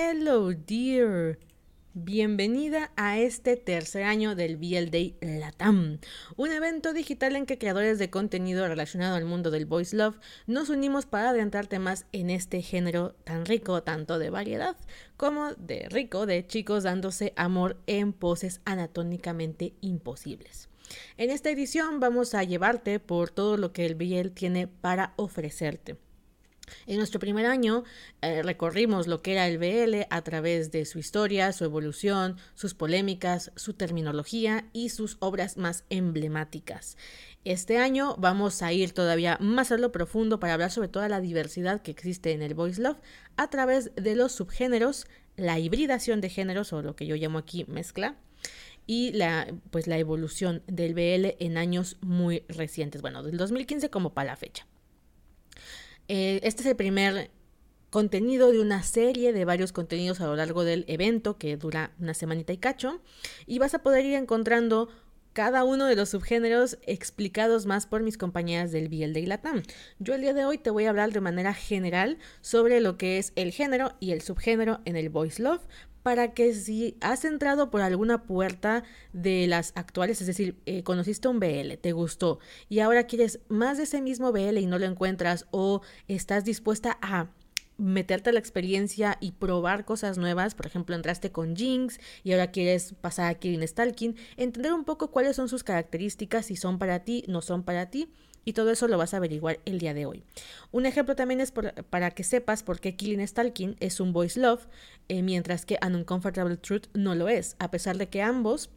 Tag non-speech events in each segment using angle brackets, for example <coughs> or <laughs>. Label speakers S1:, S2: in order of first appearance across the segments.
S1: Hello, dear. Bienvenida a este tercer año del BL Day Latam, un evento digital en que creadores de contenido relacionado al mundo del voice love nos unimos para adentrarte más en este género tan rico, tanto de variedad como de rico, de chicos dándose amor en poses anatómicamente imposibles. En esta edición vamos a llevarte por todo lo que el BL tiene para ofrecerte en nuestro primer año eh, recorrimos lo que era el BL a través de su historia, su evolución, sus polémicas, su terminología y sus obras más emblemáticas. Este año vamos a ir todavía más a lo profundo para hablar sobre toda la diversidad que existe en el voice love a través de los subgéneros, la hibridación de géneros o lo que yo llamo aquí mezcla y la, pues, la evolución del BL en años muy recientes, bueno, del 2015 como para la fecha. Eh, este es el primer contenido de una serie de varios contenidos a lo largo del evento que dura una semanita y cacho y vas a poder ir encontrando cada uno de los subgéneros explicados más por mis compañeras del BL de Latam. Yo el día de hoy te voy a hablar de manera general sobre lo que es el género y el subgénero en el voice love para que si has entrado por alguna puerta de las actuales, es decir, eh, conociste un BL, te gustó y ahora quieres más de ese mismo BL y no lo encuentras o estás dispuesta a meterte a la experiencia y probar cosas nuevas, por ejemplo, entraste con Jinx y ahora quieres pasar a Kirin Stalking, entender un poco cuáles son sus características, si son para ti, no son para ti, y todo eso lo vas a averiguar el día de hoy. Un ejemplo también es para que sepas por qué Killing Stalking es un voice love, eh, mientras que An Uncomfortable Truth no lo es, a pesar de que ambos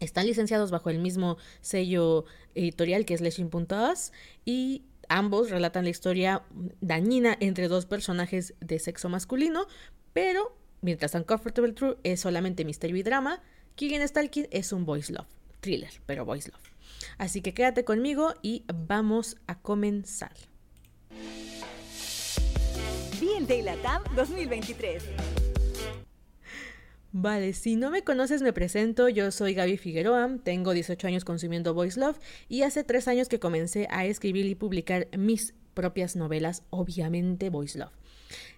S1: están licenciados bajo el mismo sello editorial que es Leshing.us y ambos relatan la historia dañina entre dos personajes de sexo masculino, pero mientras Uncomfortable Truth es solamente misterio y drama, Killing Stalking es un voice love, thriller, pero voice love. Así que quédate conmigo y vamos a comenzar.
S2: Bien de Latam 2023.
S1: Vale, si no me conoces me presento, yo soy Gaby Figueroa, tengo 18 años consumiendo Voice Love y hace 3 años que comencé a escribir y publicar mis propias novelas, obviamente Voice Love.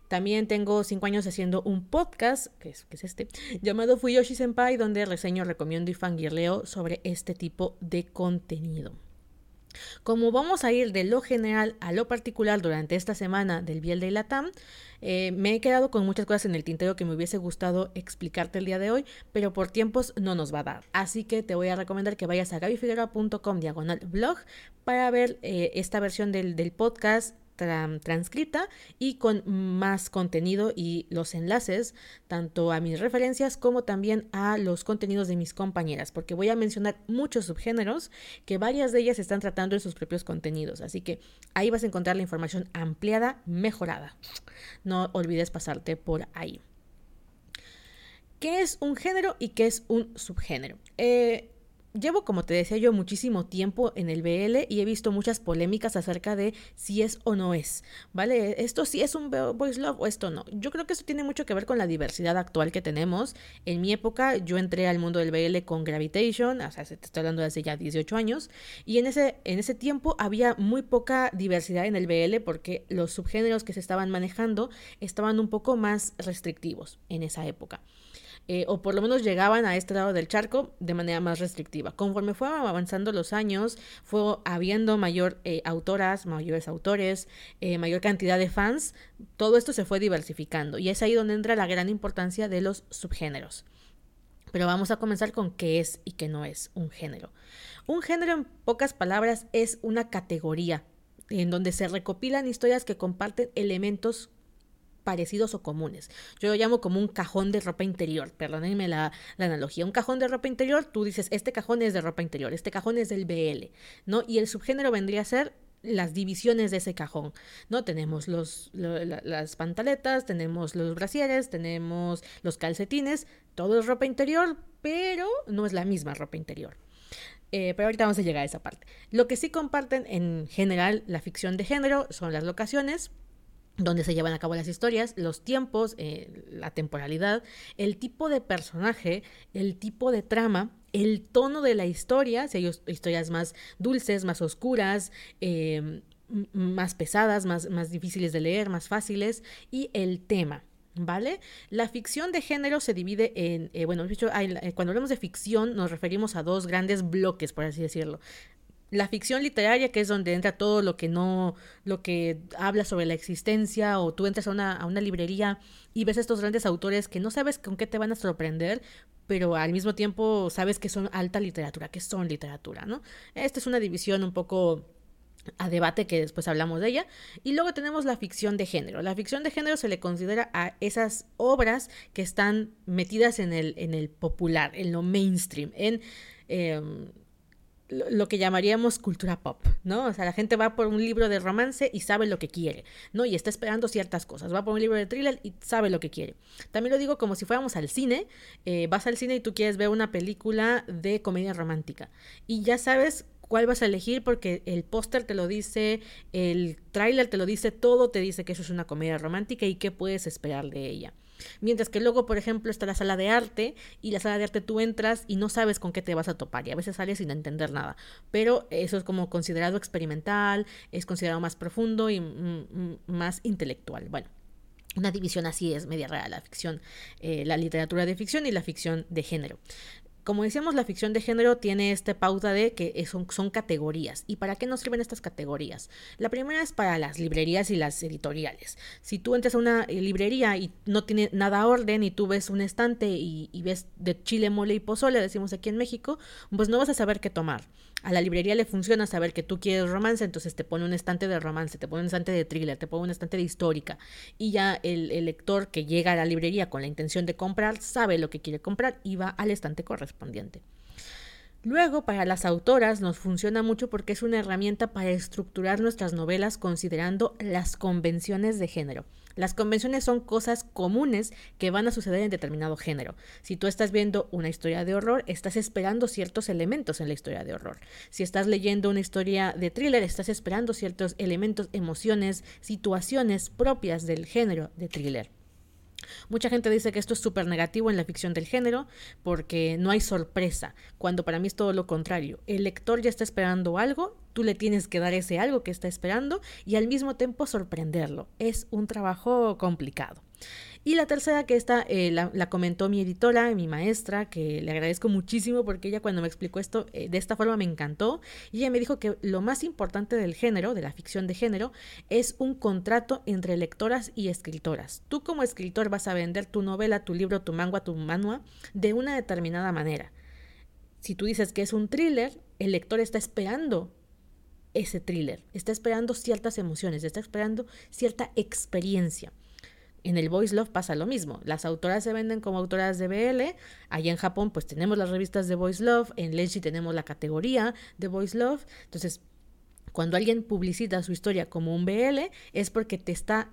S1: También tengo cinco años haciendo un podcast, que es, este, llamado Fuyoshi Senpai, donde reseño, recomiendo y fangirleo sobre este tipo de contenido. Como vamos a ir de lo general a lo particular durante esta semana del Biel de Latam, eh, me he quedado con muchas cosas en el tintero que me hubiese gustado explicarte el día de hoy, pero por tiempos no nos va a dar. Así que te voy a recomendar que vayas a gabifigueroa.com diagonal blog para ver eh, esta versión del, del podcast transcrita y con más contenido y los enlaces tanto a mis referencias como también a los contenidos de mis compañeras, porque voy a mencionar muchos subgéneros que varias de ellas están tratando en sus propios contenidos, así que ahí vas a encontrar la información ampliada, mejorada. No olvides pasarte por ahí. ¿Qué es un género y qué es un subgénero? Eh, Llevo, como te decía yo, muchísimo tiempo en el BL y he visto muchas polémicas acerca de si es o no es, ¿vale? Esto sí es un voice love o esto no. Yo creo que eso tiene mucho que ver con la diversidad actual que tenemos. En mi época yo entré al mundo del BL con Gravitation, o sea, te estoy hablando de hace ya 18 años, y en ese, en ese tiempo había muy poca diversidad en el BL porque los subgéneros que se estaban manejando estaban un poco más restrictivos en esa época. Eh, o por lo menos llegaban a este lado del charco de manera más restrictiva. Conforme fueron avanzando los años, fue habiendo mayor eh, autoras, mayores autores, eh, mayor cantidad de fans, todo esto se fue diversificando y es ahí donde entra la gran importancia de los subgéneros. Pero vamos a comenzar con qué es y qué no es un género. Un género, en pocas palabras, es una categoría en donde se recopilan historias que comparten elementos parecidos o comunes. Yo lo llamo como un cajón de ropa interior, perdónenme la, analogía. Un cajón de ropa interior, tú dices, este cajón es de ropa interior, este cajón es del BL, ¿no? Y el subgénero vendría a ser las divisiones de ese cajón, ¿no? Tenemos los, las pantaletas, tenemos los brasieres, tenemos los calcetines, todo es ropa interior, pero no es la misma ropa interior. Eh, pero ahorita vamos a llegar a esa parte. Lo que sí comparten en general la ficción de género son las locaciones, donde se llevan a cabo las historias, los tiempos, eh, la temporalidad, el tipo de personaje, el tipo de trama, el tono de la historia, si hay historias más dulces, más oscuras, em, más pesadas, más, más difíciles de leer, más fáciles, y el tema. ¿Vale? La ficción de género se divide en, eh, bueno, eh, cuando hablamos de ficción nos referimos a dos grandes bloques, por así decirlo. La ficción literaria, que es donde entra todo lo que no, lo que habla sobre la existencia, o tú entras a una, a una librería y ves a estos grandes autores que no sabes con qué te van a sorprender, pero al mismo tiempo sabes que son alta literatura, que son literatura, ¿no? Esta es una división un poco a debate que después hablamos de ella. Y luego tenemos la ficción de género. La ficción de género se le considera a esas obras que están metidas en el, en el popular, en lo mainstream, en em, lo que llamaríamos cultura pop, ¿no? O sea, la gente va por un libro de romance y sabe lo que quiere, ¿no? Y está esperando ciertas cosas. Va por un libro de thriller y sabe lo que quiere. También lo digo como si fuéramos al cine. Eh, vas al cine y tú quieres ver una película de comedia romántica. Y ya sabes cuál vas a elegir porque el póster te lo dice, el tráiler te lo dice, todo te dice que eso es una comedia romántica y qué puedes esperar de ella. Mientras que luego, por ejemplo, está la sala de arte y la sala de arte tú entras y no sabes con qué te vas a topar y a veces sales sin entender nada. Pero eso es como considerado experimental, es considerado más profundo y más intelectual. Bueno. Una división así es media rara la ficción, eh, la literatura de ficción y la ficción de género como decíamos, la ficción de género tiene esta pauta de que son, son, categorías. ¿Y para qué nos sirven estas categorías? La primera es para las librerías y las editoriales. Si tú entras a una eh, librería y no tiene nada orden y tú ves un estante y, y ves de chile, mole y pozole, decimos aquí en México, pues no vas a saber qué tomar a la librería le funciona saber que tú quieres romance, entonces te pone un estante de romance, te pone un estante de thriller, te pone un estante de histórica. Y ya el, lector que llega a la librería con la intención de comprar sabe lo que quiere comprar y va al estante correspondiente. Luego, para las autoras nos funciona mucho porque es una herramienta para estructurar nuestras novelas considerando las convenciones de género. Las convenciones son cosas comunes que van a suceder en determinado género. Si tú estás viendo una historia de horror, estás esperando ciertos elementos en la historia de horror. Si estás leyendo una historia de thriller, estás esperando ciertos elementos, emociones, situaciones propias del género de thriller. Mucha gente dice que esto es súper negativo en la ficción del género porque no hay sorpresa, cuando para mí es todo lo contrario. El lector ya está esperando algo, tú le tienes que dar ese algo que está esperando y al mismo tiempo sorprenderlo. Es un trabajo complicado. Y la tercera que esta eh, la, comentó mi editora, mi maestra, que le agradezco muchísimo porque ella cuando me explicó esto eh, de esta forma me encantó. Y ella me dijo que lo más importante del género, de la ficción de género, es un contrato entre lectoras y escritoras. Tú como escritor vas a vender tu novela, tu libro, tu manga, tu manua de una determinada manera. Si tú dices que es un thriller, el lector está esperando ese thriller, está esperando ciertas emociones, está esperando cierta experiencia. En el Voice Love pasa lo mismo. Las autoras se venden como autoras de BL. Allá en Japón, pues tenemos las revistas de Voice Love. En Lenshi tenemos la categoría de Voice Love. Entonces, cuando alguien publicita su historia como un BL, es porque te está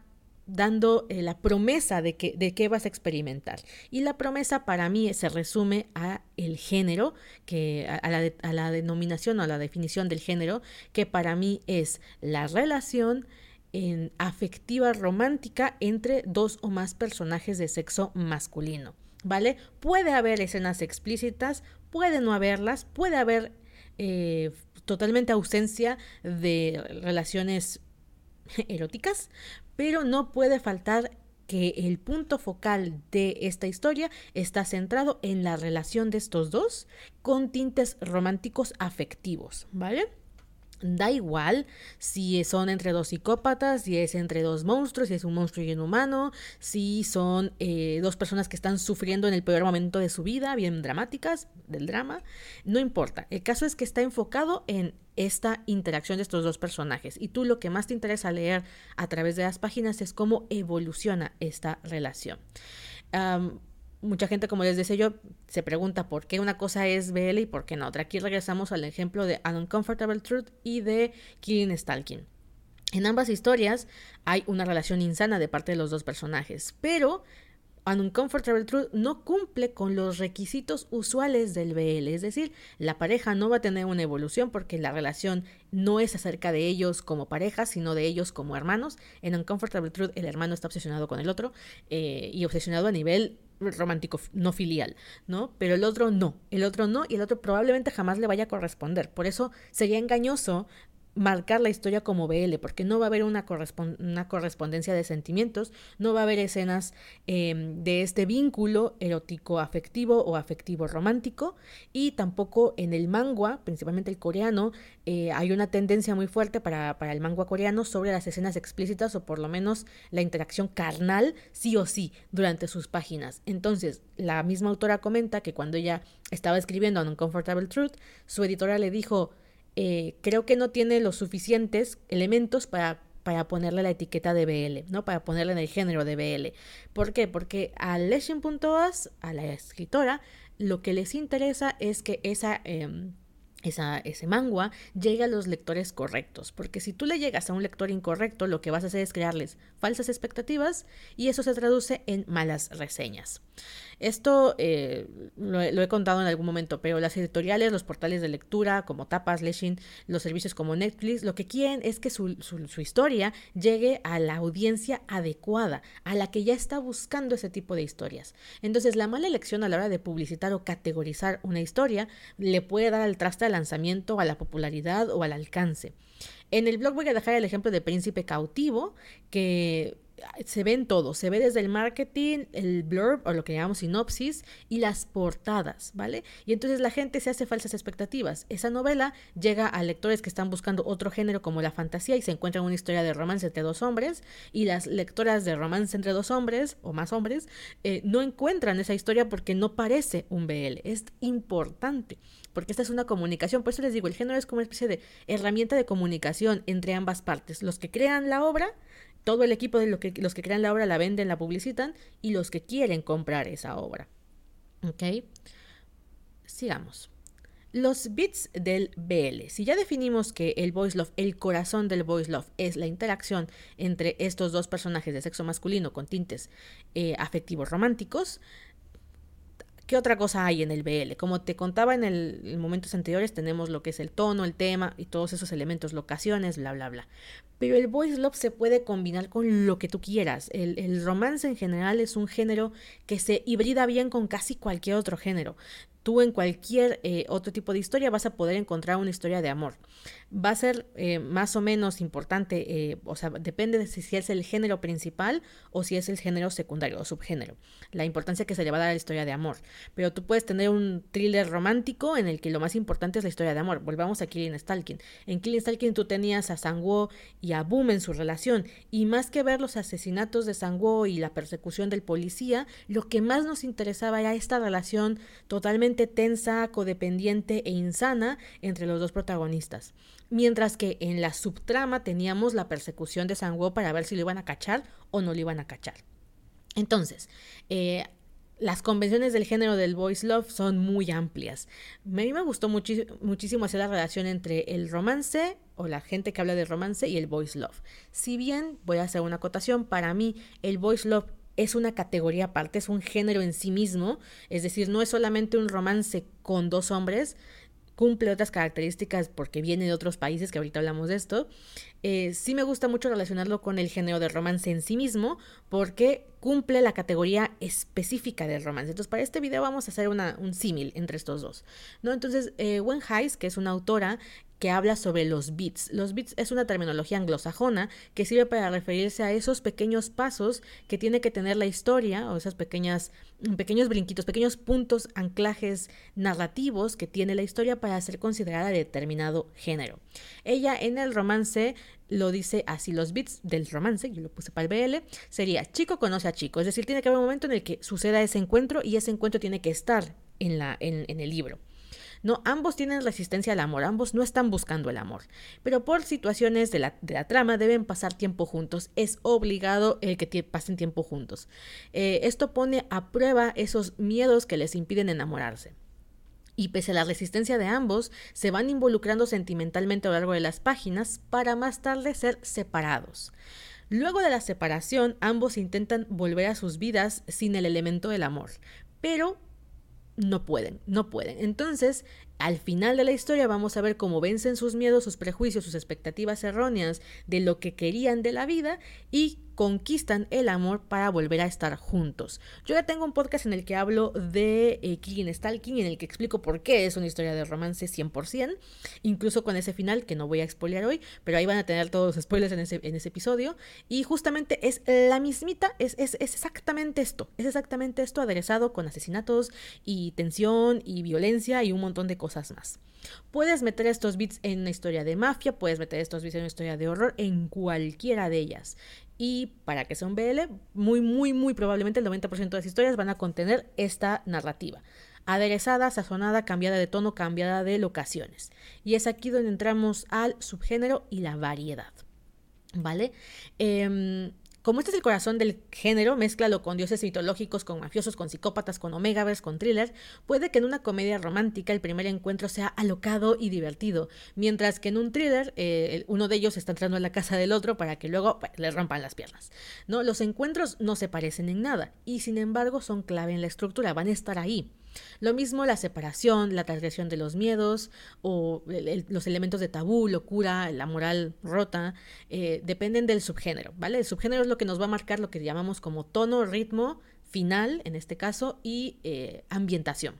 S1: dando eh, la promesa de que de qué vas a experimentar. Y la promesa para mí se resume a el género, que a, la, a la denominación o a la definición del género, que para mí es la relación en afectiva romántica entre dos o más personajes de sexo masculino. ¿Vale? Puede haber escenas explícitas, puede no haberlas, puede haber eh, totalmente ausencia de relaciones <laughs> eróticas, pero no puede faltar que el punto focal de esta historia está centrado en la relación de estos dos con tintes románticos afectivos, ¿vale? Da igual si son entre dos psicópatas, si es entre dos monstruos, si es un monstruo y un humano, si son eh, dos personas que están sufriendo en el peor momento de su vida, bien dramáticas, del drama, no importa. El caso es que está enfocado en esta interacción de estos dos personajes y tú lo que más te interesa leer a través de las páginas es cómo evoluciona esta relación mucha gente, como les decía yo, se pregunta por qué una cosa es BL y por qué no otra. Aquí regresamos al ejemplo de An Uncomfortable Truth y de Killing Stalking. En ambas historias hay una relación insana de parte de los dos personajes, pero An Uncomfortable Truth no cumple con los requisitos usuales del BL, es decir, la pareja no va a tener una evolución porque la relación no es acerca de ellos como pareja, sino de ellos como hermanos. En Uncomfortable Truth el hermano está obsesionado con el otro eh, y obsesionado a nivel romántico no filial, ¿no? Pero el otro no, el otro no y el otro probablemente jamás le vaya a corresponder. Por eso sería engañoso marcar la historia como BL, porque no va a haber una, una correspondencia de sentimientos, no va a haber escenas em, de este vínculo erótico afectivo o afectivo romántico, y tampoco en el manga, principalmente el coreano, eh, hay una tendencia muy fuerte para, para el manga coreano sobre las escenas explícitas o por lo menos la interacción carnal, sí o sí, durante sus páginas. Entonces, la misma autora comenta que cuando ella estaba escribiendo un Uncomfortable Truth, su editora le dijo, eh, creo que no tiene los suficientes elementos para, para ponerle la etiqueta de BL, ¿no? Para ponerle en el género de BL. ¿Por qué? Porque a Leshin.as, a la escritora, lo que les interesa es que esa... Em, ese manga llegue a los lectores correctos, porque si tú le llegas a un lector incorrecto, lo que vas a hacer es crearles falsas expectativas y eso se traduce en malas reseñas. Esto eh, lo, he contado en algún momento, pero las editoriales, los portales de lectura como Tapas, Leshin, los servicios como Netflix, lo que quieren es que su, su, historia llegue a la audiencia adecuada, a la que ya está buscando ese tipo de historias. Entonces, la mala elección a la hora de publicitar o categorizar una historia le puede dar al traste al lanzamiento, a la popularidad o al alcance. En el blog voy a dejar el ejemplo de Príncipe Cautivo, que se ve en todo, se ve desde el marketing, el blurb o lo que llamamos sinopsis y las portadas, ¿vale? Y entonces la gente se hace falsas expectativas. Esa novela llega a lectores que están buscando otro género como la fantasía y se encuentran una historia de romance entre dos hombres y las lectoras de romance entre dos hombres o más hombres eh, no encuentran esa historia porque no parece un BL. Es importante porque esta es una comunicación. Por eso les digo, el género es como una especie de herramienta de comunicación entre ambas partes. Los que crean la obra todo el equipo de los que crean la obra la venden, la publicitan y los que quieren comprar esa obra. ¿Ok? Sigamos. Los bits del BL. Si ya definimos que el voice love, el corazón del voice love, es la interacción entre estos dos personajes de sexo masculino con tintes eh, afectivos románticos, ¿Qué otra cosa hay en el BL? Como te contaba en, el, momentos anteriores, tenemos lo que es el tono, el tema y todos esos elementos, locaciones, bla, bla, bla. Pero el voice love se puede combinar con lo que tú quieras. El, el romance en general es un género que se hibrida bien con casi cualquier otro género tú en cualquier eh, otro tipo de historia vas a poder encontrar una historia de amor. Va a ser eh, más o menos importante, eh, o sea, depende de si, es el género principal o si es el género secundario o subgénero, la importancia que se le va a dar a la historia de amor. Pero tú puedes tener un thriller romántico en el que lo más importante es la historia de amor. Volvamos a Killing Stalking. En Killing Stalking tú tenías a Sangwoo y a Boom en su relación y más que ver los asesinatos de Sangwoo y la persecución del policía, lo que más nos interesaba era esta relación totalmente tensa, codependiente e insana entre los dos protagonistas. Mientras que en la subtrama teníamos la persecución de Sanguo para ver si lo iban a cachar o no lo iban a cachar. Entonces, eh, las convenciones del género del voice love son muy amplias. A mí me gustó muchísimo hacer la relación entre el romance o la gente que habla de romance y el voice love. Si bien, voy a hacer una acotación, para mí el voice love es una categoría aparte, es un género en sí mismo, es decir, no es solamente un romance con dos hombres, cumple otras características porque viene de otros países, que ahorita hablamos de esto. Eh, sí me gusta mucho relacionarlo con el género de romance en sí mismo, porque cumple la categoría específica del romance. Entonces, para este video vamos a hacer un símil entre estos dos. ¿no? Entonces, eh, Wen Heiss, que es una autora que habla sobre los beats. Los beats es una terminología anglosajona que sirve para referirse a esos pequeños pasos que tiene que tener la historia o esas pequeñas pequeños brinquitos, pequeños puntos, anclajes narrativos que tiene la historia para ser considerada de determinado género. Ella en el romance lo dice así, los beats del romance, yo lo puse para el BL, sería chico conoce a chico, es decir, tiene que haber un momento en el que suceda ese encuentro y ese encuentro tiene que estar en, la, en el libro. No, ambos tienen resistencia al amor, ambos no están buscando el amor, pero por situaciones de la, trama deben pasar tiempo juntos, es obligado el que pasen tiempo juntos. Eh, esto pone a prueba esos miedos que les impiden enamorarse. Y pese a la resistencia de ambos, se van involucrando sentimentalmente a lo largo de las páginas para más tarde ser separados. Luego de la separación, ambos intentan volver a sus vidas sin el elemento del amor, pero no pueden, no pueden. Entonces, Al final de la historia vamos a ver cómo vencen sus miedos, sus prejuicios, sus expectativas erróneas de lo que querían de la vida y conquistan el amor para volver a estar juntos. Yo ya tengo un podcast en el que hablo de eh, Killing Stalking, en el que explico por qué es una historia de romance 100%, incluso con ese final que no voy a expoliar hoy, pero ahí van a tener todos los spoilers en ese, en ese episodio. Y justamente es la mismita, es, es, es exactamente esto, es exactamente esto aderezado con asesinatos y tensión y violencia y un montón de cosas más. Puedes meter estos bits en una historia de mafia, puedes meter estos bits en una historia de horror, en cualquiera de ellas. Y para que sea un BL, muy, muy, muy probablemente el 90% de las historias van a contener esta narrativa. Aderezada, sazonada, cambiada de tono, cambiada de locaciones. Y es aquí donde entramos al subgénero y la variedad. ¿Vale? Eh, como este es el corazón del género, mézclalo con dioses mitológicos, con mafiosos, con psicópatas, con omegaverse, con thrillers, puede que en una comedia romántica el primer encuentro sea alocado y divertido, mientras que en un thriller eh, uno de ellos está entrando en la casa del otro para que luego pues, le rompan las piernas. ¿no? Los encuentros no se parecen en nada y sin embargo son clave en la estructura, van a estar ahí. Lo mismo la separación, la transgresión de los miedos o los elementos de tabú, locura, la moral rota, eh, dependen del subgénero, ¿vale? El subgénero es lo que nos va a marcar lo que llamamos como tono, ritmo, final, en este caso, y eh, ambientación.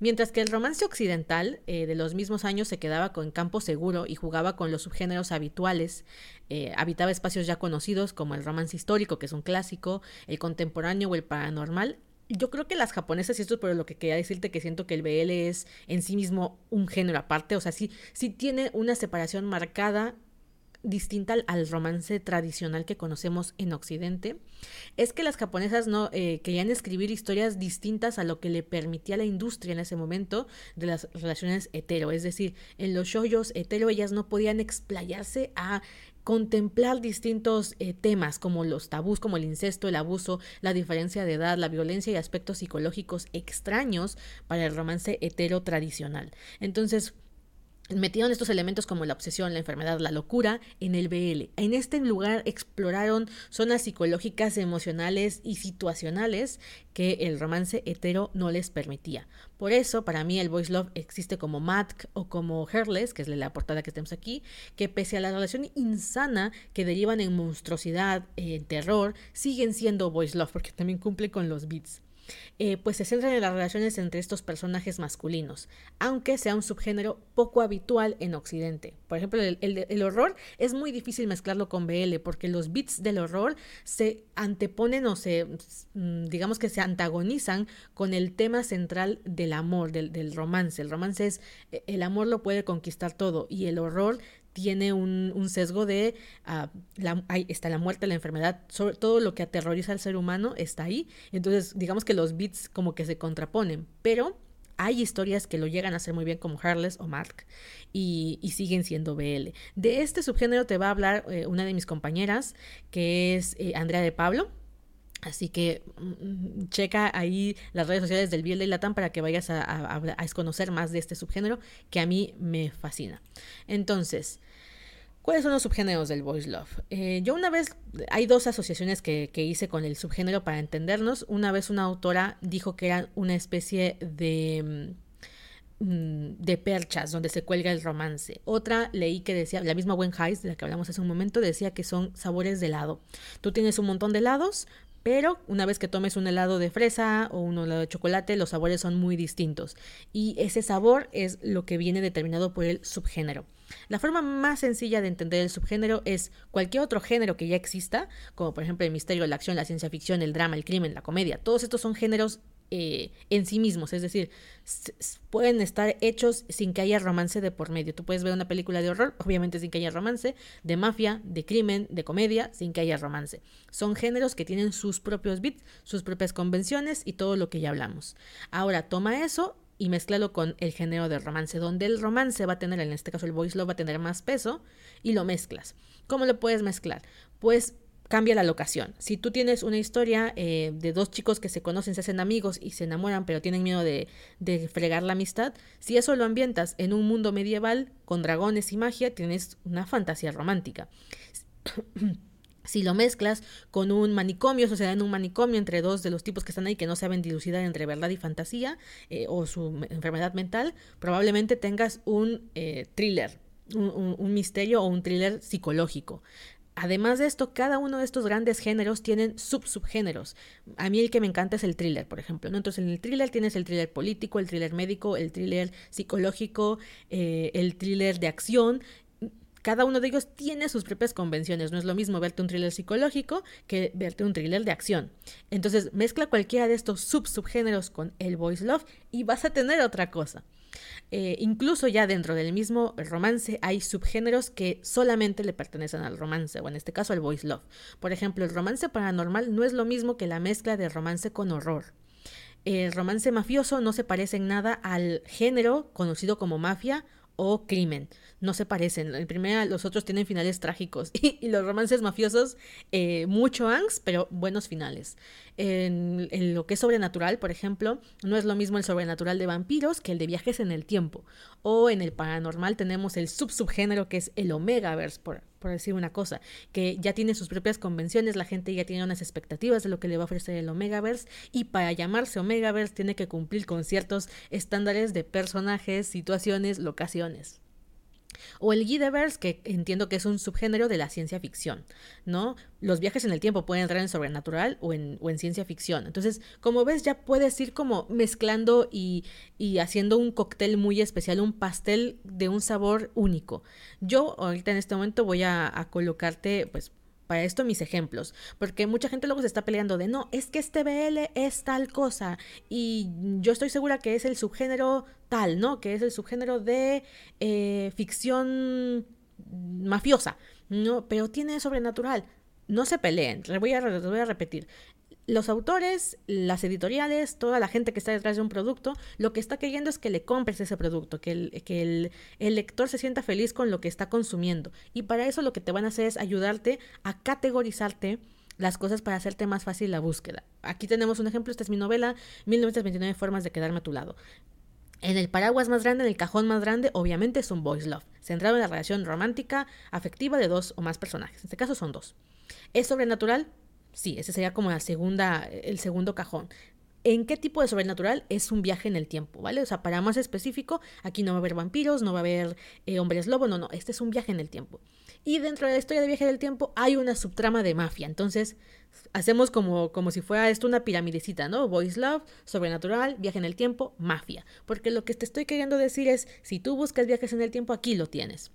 S1: Mientras que el romance occidental eh, de los mismos años se quedaba con campo seguro y jugaba con los subgéneros habituales, habitaba espacios ya conocidos como el romance histórico, que es un clásico, el contemporáneo o el paranormal, yo creo que las japonesas, y esto es por lo que quería decirte que siento que el BL es en sí mismo un género aparte, o sea, sí, sí tiene una separación marcada distinta al, romance tradicional que conocemos en Occidente, es que las japonesas no eh, querían escribir historias distintas a lo que le permitía la industria en ese momento de las relaciones hetero, es decir, en los shoyos hetero ellas no podían explayarse a contemplar distintos eh, temas como los tabús, como el incesto, el abuso, la diferencia de edad, la violencia y aspectos psicológicos extraños para el romance hetero tradicional. Entonces, metieron estos elementos como la obsesión, la enfermedad, la locura en el BL. En este lugar exploraron zonas psicológicas, emocionales y situacionales que el romance hetero no les permitía. Por eso, para mí, el voice love existe como Matk o como Hairless, que es la portada que tenemos aquí, que pese a la relación insana que derivan en monstruosidad, en terror, siguen siendo voice love porque también cumple con los beats. Eh, pues se centran en las relaciones entre estos personajes masculinos, aunque sea un subgénero poco habitual en Occidente. Por ejemplo, el, horror es muy difícil mezclarlo con BL porque los beats del horror se anteponen o se, mm, digamos que se antagonizan con el tema central del amor, del, del romance. El romance es, e, el amor lo puede conquistar todo y el horror tiene un, sesgo de uh, la, está la muerte, la enfermedad, sobre, todo lo que aterroriza al ser humano está ahí. Entonces, digamos que los beats como que se contraponen, pero hay historias que lo llegan a hacer muy bien como Harless o Mark y, siguen siendo BL. De este subgénero te va a hablar eh, una de mis compañeras, que es eh, Andrea de Pablo. Así que mm, checa ahí las redes sociales del Biel de Latam para que vayas a, a, conocer más de este subgénero que a mí me fascina. Entonces, ¿cuáles son los subgéneros del voice love? Eh, yo una vez, hay dos asociaciones que, que, hice con el subgénero para entendernos. Una vez una autora dijo que era una especie de mm, de perchas donde se cuelga el romance. Otra leí que decía, la misma Gwen Heiss, de la que hablamos hace un momento, decía que son sabores de helado. Tú tienes un montón de helados, pero una vez que tomes un helado de fresa o un helado de chocolate, los sabores son muy distintos. Y ese sabor es lo que viene determinado por el subgénero. La forma más sencilla de entender el subgénero es cualquier otro género que ya exista, como por ejemplo el misterio, la acción, la ciencia ficción, el drama, el crimen, la comedia. Todos estos son géneros eh, en sí mismos, es decir, pueden estar hechos sin que haya romance de por medio. Tú puedes ver una película de horror, obviamente sin que haya romance, de mafia, de crimen, de comedia, sin que haya romance. Son géneros que tienen sus propios beats, sus propias convenciones y todo lo que ya hablamos. Ahora toma eso y mezclalo con el género de romance, donde el romance va a tener, en este caso el voice love va a tener más peso y lo mezclas. ¿Cómo lo puedes mezclar? Pues cambia la locación. Si tú tienes una historia eh, de dos chicos que se conocen, se hacen amigos y se enamoran, pero tienen miedo de, fregar la amistad, si eso lo ambientas en un mundo medieval con dragones y magia, tienes una fantasía romántica. <coughs> Si lo mezclas con un manicomio, eso se en un manicomio entre dos de los tipos que están ahí que no saben dilucidar entre verdad y fantasía eh, o su enfermedad mental, probablemente tengas un eh, thriller, un, misterio o un thriller psicológico. Además de esto, cada uno de estos grandes géneros tienen sub-subgéneros. A mí el que me encanta es el thriller, por ejemplo. ¿no? Entonces, en el thriller tienes el thriller político, el thriller médico, el thriller psicológico, eh, el thriller de acción cada uno de ellos tiene sus propias convenciones. No es lo mismo verte un thriller psicológico que verte un thriller de acción. Entonces, mezcla cualquiera de estos sub-subgéneros con el voice love y vas a tener otra cosa. Eh, incluso ya dentro del mismo romance hay subgéneros que solamente le pertenecen al romance, o en este caso al voice love. Por ejemplo, el romance paranormal no es lo mismo que la mezcla de romance con horror. El romance mafioso no se parece en nada al género conocido como mafia o crimen. No se parecen. El primero, los otros tienen finales trágicos. <laughs> Y, los romances mafiosos, eh, mucho angst, pero buenos finales. En, lo que es sobrenatural, por ejemplo, no es lo mismo el sobrenatural de vampiros que el de viajes en el tiempo. O en el paranormal tenemos el sub-subgénero que es el Omegaverse, por, por decir una cosa, que ya tiene sus propias convenciones, la gente ya tiene unas expectativas de lo que le va a ofrecer el Omegaverse y para llamarse Omegaverse tiene que cumplir con ciertos estándares de personajes, situaciones, locaciones. O el Gideverse, que entiendo que es un subgénero de la ciencia ficción, ¿no? Los viajes en el tiempo pueden entrar en sobrenatural o en, o en ciencia ficción. Entonces, como ves, ya puedes ir como mezclando y, y haciendo un cóctel muy especial, un pastel de un sabor único. Yo ahorita en este momento voy a, a colocarte, pues, para esto mis ejemplos, porque mucha gente luego se está peleando de no, es que este BL es tal cosa y yo estoy segura que es el subgénero tal, ¿no? Que es el subgénero de eh, ficción mafiosa, ¿no? Pero tiene sobrenatural. No se peleen, voy a, les voy a repetir los autores, las editoriales, toda la gente que está detrás de un producto, lo que está queriendo es que le compres ese producto, que, el, que el, lector se sienta feliz con lo que está consumiendo. Y para eso lo que te van a hacer es ayudarte a categorizarte las cosas para hacerte más fácil la búsqueda. Aquí tenemos un ejemplo, esta es mi novela, 1929 formas de quedarme a tu lado. En el paraguas más grande, en el cajón más grande, obviamente es un boys love, centrado en la relación romántica, afectiva de dos o más personajes. En este caso son dos. ¿Es sobrenatural? Sí, ese sería como la segunda, el segundo cajón. ¿En qué tipo de sobrenatural es un viaje en el tiempo? ¿Vale? O sea, para más específico, aquí no va a haber vampiros, no va a haber eh, hombres lobo, no, no, este es un viaje en el tiempo. Y dentro de la historia de viaje del tiempo hay una subtrama de mafia. Entonces, hacemos como, como si fuera esto una piramidecita, ¿no? Voice Love, sobrenatural, viaje en el tiempo, mafia. Porque lo que te estoy queriendo decir es, si tú buscas viajes en el tiempo, aquí lo tienes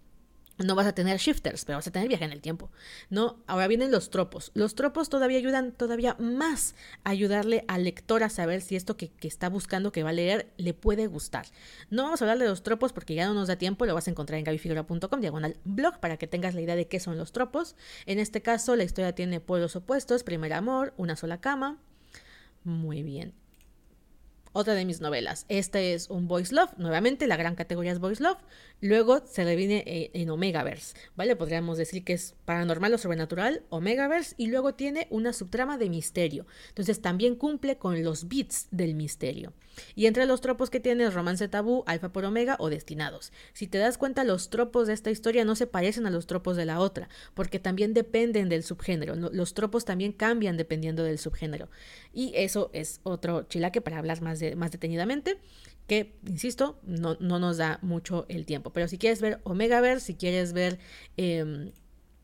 S1: no vas a tener shifters, pero vas a tener viaje en el tiempo. ¿no? Ahora vienen los tropos. Los tropos todavía ayudan todavía más a ayudarle al lector a saber si esto que, está buscando, que va a leer, le puede gustar. No vamos a hablar de los tropos porque ya no nos da tiempo, lo vas a encontrar en gabifigura.com, diagonal blog, para que tengas la idea de qué son los tropos. En este caso, la historia tiene pueblos opuestos, primer amor, una sola cama. Muy bien otra de mis novelas. Este es un Voice Love, nuevamente la gran categoría es Voice Love. Luego se le viene eh, en Omegaverse, ¿vale? Podríamos decir que es paranormal o sobrenatural, Omegaverse, y luego tiene una subtrama de misterio. Entonces también cumple con los beats del misterio. Y entre los tropos que tiene romance tabú, alfa por omega o destinados. Si te das cuenta, los tropos de esta historia no se parecen a los tropos de la otra, porque también dependen del subgénero. Los tropos también cambian dependiendo del subgénero. Y eso es otro chilaque para hablar más, más detenidamente que, insisto, no, no, nos da mucho el tiempo. Pero si quieres ver Omegaverse, si quieres ver... Eh,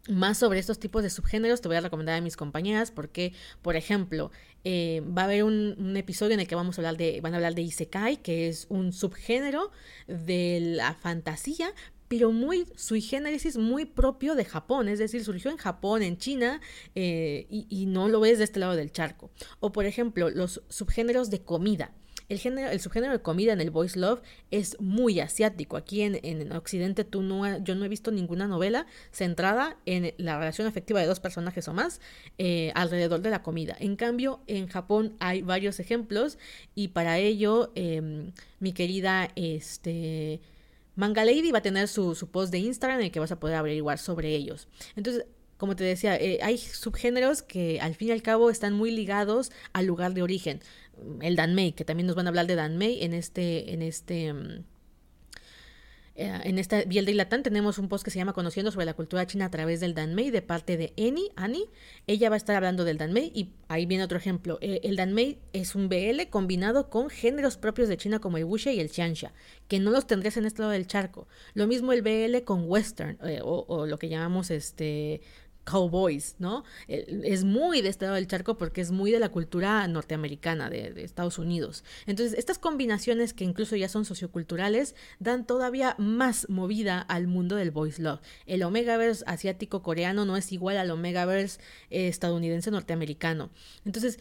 S1: más sobre estos tipos de subgéneros te voy a recomendar a mis compañeras porque, por ejemplo, eh, va a haber un, episodio en el que vamos a hablar de, van a hablar de Isekai, que es un subgénero de la fantasía, pero muy sui generis, muy propio de Japón, es decir, surgió en Japón, en China, eh, y, y no lo ves de este lado del charco. O, por ejemplo, los subgéneros de comida. El, género, el subgénero de comida en el Voice Love es muy asiático. Aquí en, en Occidente tú no, yo no he visto ninguna novela centrada en la relación afectiva de dos personajes o más eh, alrededor de la comida. En cambio, en Japón hay varios ejemplos y para ello em, mi querida este, Manga Lady va a tener su, su post de Instagram en el que vas a poder averiguar sobre ellos. Entonces, como te decía, eh, hay subgéneros que al fin y al cabo están muy ligados al lugar de origen. El Danmei, que también nos van a hablar de Danmei en este, en este, mm, Eh, en esta Biel de Latam tenemos un post que se llama Conociendo sobre la cultura china a través del Danmei de parte de Annie, Annie. Ella va a estar hablando del Danmei y ahí viene otro ejemplo. Eh, el Danmei es un BL combinado con géneros propios de China como el Wuxia y el Xianxia, que no los tendrías en este lado del charco. Lo mismo el BL con Western eh, o, o, lo que llamamos este cowboys, ¿no? Es muy de lado del charco porque es muy de la cultura norteamericana, de, Estados Unidos. Entonces, estas combinaciones que incluso ya son socioculturales dan todavía más movida al mundo del voice love. El Omegaverse asiático coreano no es igual al Omegaverse estadounidense norteamericano. Entonces,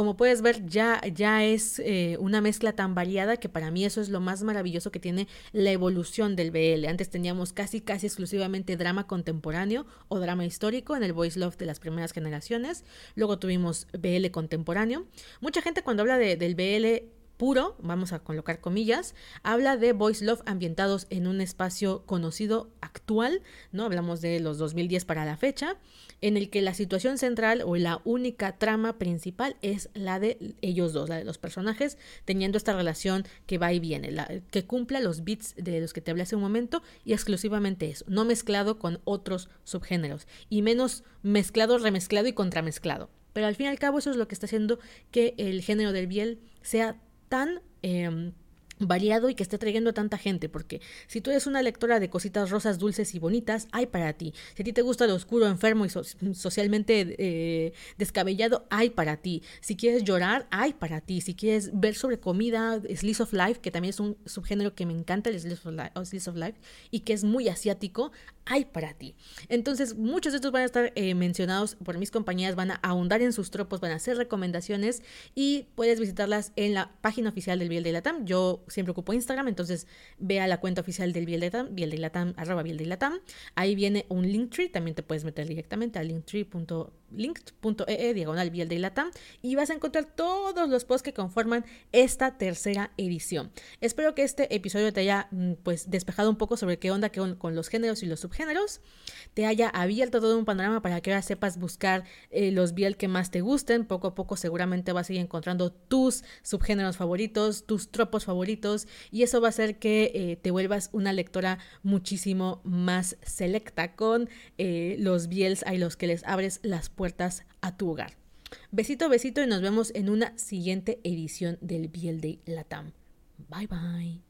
S1: como puedes ver, ya, ya es eh, una mezcla tan variada que para mí eso es lo más maravilloso que tiene la evolución del BL. Antes teníamos casi, casi exclusivamente drama contemporáneo o drama histórico en el Voice Love de las primeras generaciones. Luego tuvimos BL contemporáneo. Mucha gente cuando habla de, del BL puro, vamos a colocar comillas, habla de voice love ambientados en un espacio conocido actual, ¿no? Hablamos de los 2010 para la fecha, en el que la situación central o la única trama principal es la de ellos dos, la de los personajes, teniendo esta relación que va y viene, que cumpla los bits de los que te hablé hace un momento y exclusivamente eso, no mezclado con otros subgéneros y menos mezclado, remezclado y contramezclado. Pero al fin y al cabo eso es lo que está haciendo que el género del biel sea tan eh, variado y que esté trayendo a tanta gente, porque si tú eres una lectora de cositas rosas, dulces y bonitas, hay para ti. Si a ti te gusta lo oscuro, enfermo y socialmente eh, descabellado, hay para ti. Si quieres llorar, hay para ti. Si quieres ver sobre comida, Slice of Life, que también es un subgénero que me encanta, el Slice of Life, Slice of Life y que es muy asiático, hay para ti. Entonces, muchos de estos van a estar eh, mencionados por mis compañeras, van a ahondar en sus tropos, van a hacer recomendaciones y puedes visitarlas en la página oficial del Biel de Latam. Yo siempre ocupo Instagram, entonces ve a la cuenta oficial del Biel de Latam, Biel de Latam, arroba Biel de Latam. Ahí viene un Linktree, también te puedes meter directamente a linktree.ee, diagonal Biel de Latam, y vas a encontrar todos los posts que conforman esta tercera edición. Espero que este episodio te haya mm, pues despejado un poco sobre qué onda con, con los géneros y los subgéneros, te haya abierto todo un panorama para que ahora sepas buscar eh, los Biel que más te gusten. Poco a poco seguramente vas a ir encontrando tus subgéneros favoritos, tus tropos favoritos y eso va a hacer que eh, te vuelvas una lectora muchísimo más selecta con eh, los biels a los que les abres las puertas a tu hogar. Besito, besito y nos vemos en una siguiente edición del Biel de Latam. Bye bye.